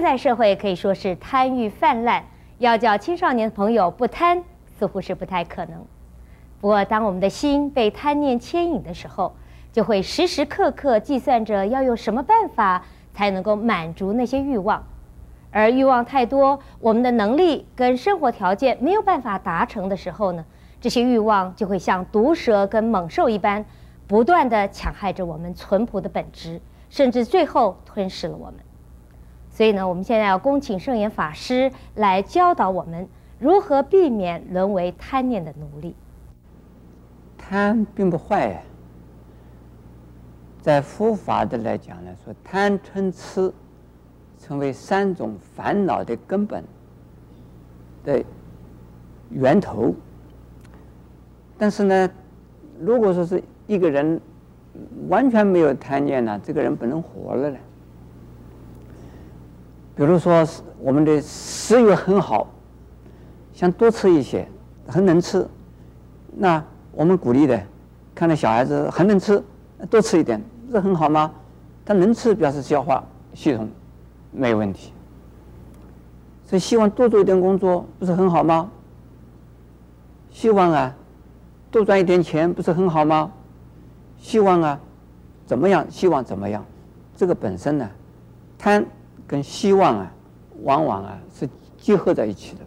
现在社会可以说是贪欲泛滥，要叫青少年朋友不贪，似乎是不太可能。不过，当我们的心被贪念牵引的时候，就会时时刻刻计算着要用什么办法才能够满足那些欲望，而欲望太多，我们的能力跟生活条件没有办法达成的时候呢，这些欲望就会像毒蛇跟猛兽一般，不断地抢害着我们淳朴的本质，甚至最后吞噬了我们。所以呢，我们现在要恭请圣严法师来教导我们如何避免沦为贪念的奴隶。贪并不坏呀。在佛法的来讲呢，说贪嗔痴成为三种烦恼的根本的源头。但是呢，如果说是一个人完全没有贪念呢，这个人不能活了呢。比如说，我们的食欲很好，想多吃一些，很能吃，那我们鼓励的，看到小孩子很能吃。多吃一点，不是很好吗？他能吃，表示消化系统没有问题。所以希望多做一点工作，不是很好吗？希望啊，多赚一点钱，不是很好吗？希望啊，怎么样？希望怎么样？这个本身呢，贪跟希望啊，往往啊是结合在一起的。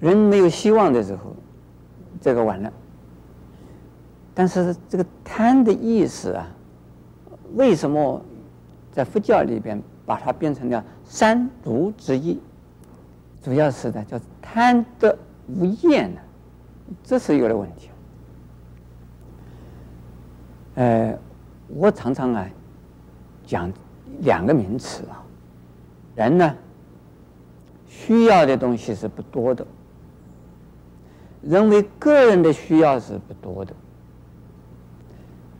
人没有希望的时候，这个完了。但是这个贪的意思啊，为什么在佛教里边把它变成了三毒之一？主要是呢，叫贪得无厌呢，这是有了问题。呃，我常常啊讲两个名词啊，人呢需要的东西是不多的，认为个人的需要是不多的。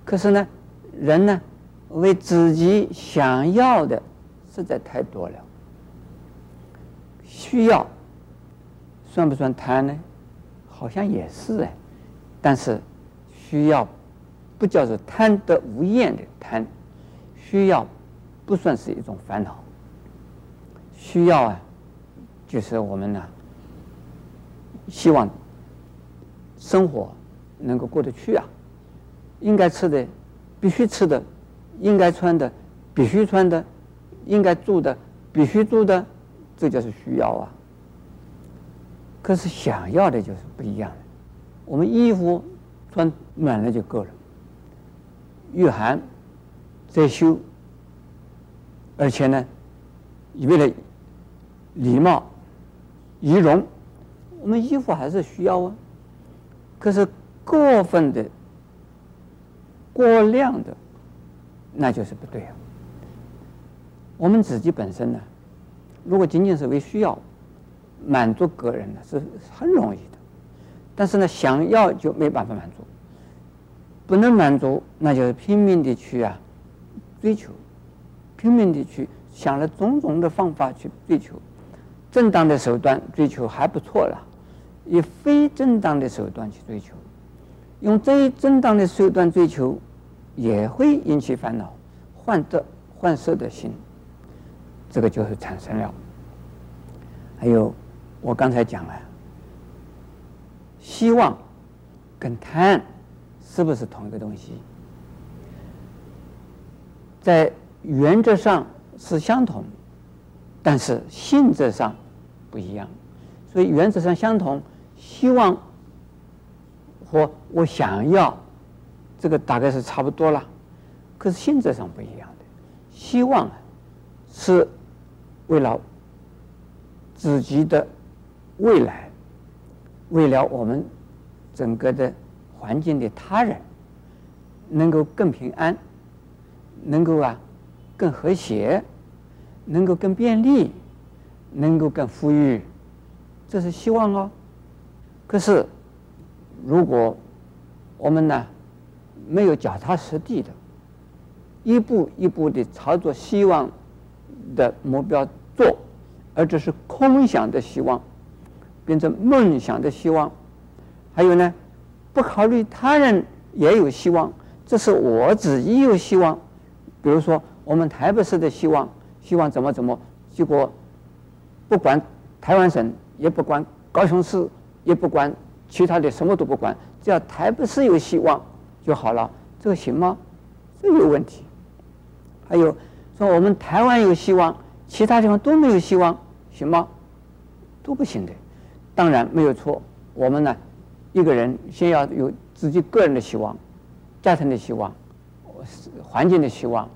可是呢，人呢，为自己想要的实在太多了。需要算不算贪呢？好像也是哎，但是需要不叫做贪得无厌的贪，需要不算是一种烦恼。需要啊，就是我们呢，希望生活能够过得去啊。应该吃的，必须吃的；应该穿的，必须穿的；应该住的，必须住的，这就是需要啊。可是想要的就是不一样的。我们衣服穿暖了就够了，御寒再修，而且呢，为了礼貌、仪容，我们衣服还是需要啊。可是过分的。过量的，那就是不对啊。我们自己本身呢，如果仅仅是为需要满足个人呢，是很容易的。但是呢，想要就没办法满足，不能满足，那就拼命的去啊追求，拼命的去想了种种的方法去追求，正当的手段追求还不错了，以非正当的手段去追求。用最正当的手段追求，也会引起烦恼，患得患失的心，这个就是产生了。还有，我刚才讲了，希望跟贪是不是同一个东西？在原则上是相同，但是性质上不一样。所以原则上相同，希望。或我想要，这个大概是差不多了，可是性质上不一样的。希望是为了自己的未来，为了我们整个的环境的他人能够更平安，能够啊更和谐，能够更便利，能够更富裕，这是希望哦。可是。如果我们呢没有脚踏实地的，一步一步的朝着希望的目标做，而这是空想的希望，变成梦想的希望，还有呢，不考虑他人也有希望，这是我自己有希望。比如说，我们台北市的希望希望怎么怎么，结果不管台湾省，也不管高雄市，也不管其他的，什么都不管，只要台北市有希望就好了，这个行吗？这有问题。还有说我们台湾有希望，其他地方都没有希望，行吗？都不行的。当然没有错，我们呢，一个人先要有自己个人的希望，家庭的希望，环境的希望，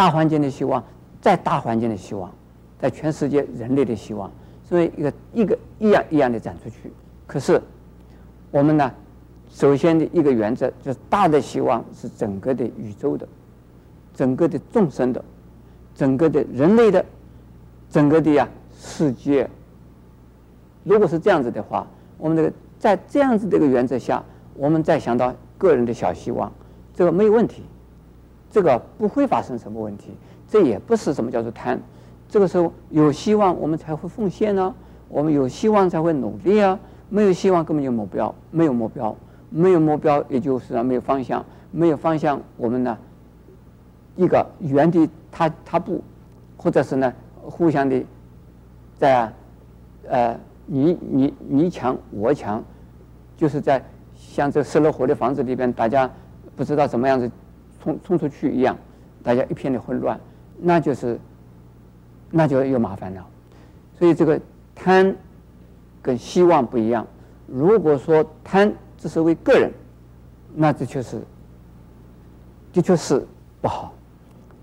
大环境的希望，再大环境的希望，在全世界人类的希望，所以一个一个一样一样的展出去。可是我们呢，首先的一个原则就是大的希望是整个的宇宙的。整个的众生的，整个的人类的，整个的呀世界，如果是这样子的话，我们这个在这样子的一个原则下，我们再想到个人的小希望，这个没有问题，这个不会发生什么问题，这也不是什么叫做贪，这个时候有希望我们才会奉献呢，我们有希望才会努力啊，没有希望根本就目标，没有目标，没有目标也就是没有方向，没有方向我们呢？一个原地踏踏步，或者是呢，互相的在呃你你你强我强，就是在像这失了火的房子里边，大家不知道怎么样子冲冲出去一样，大家一片的混乱，那就是那就有麻烦了。所以这个贪跟希望不一样。如果说贪只是为个人，那这确实的确是不好。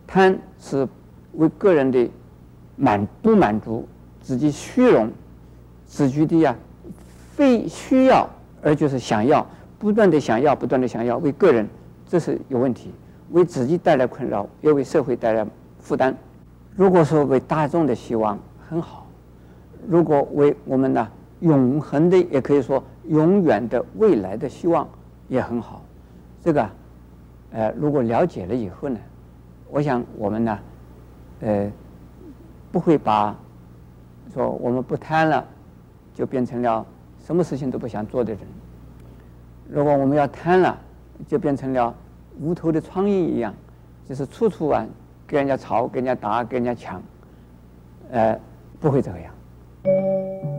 贪是为个人的满不满足自己虚荣，自己的呀非需要而就是想要，不断的想要，不断的想要为个人，这是有问题，为自己带来困扰，也为社会带来负担。如果说为大众的希望很好，如果为我们呢永恒的，也可以说永远的未来的希望也很好。这个，呃，如果了解了以后呢，我想我们呢，呃，不会把说我们不贪了，就变成了什么事情都不想做的人。如果我们要贪了，就变成了无头的苍蝇一样，就是处处啊跟人家吵、跟人家打、跟人家抢，呃，不会这个样。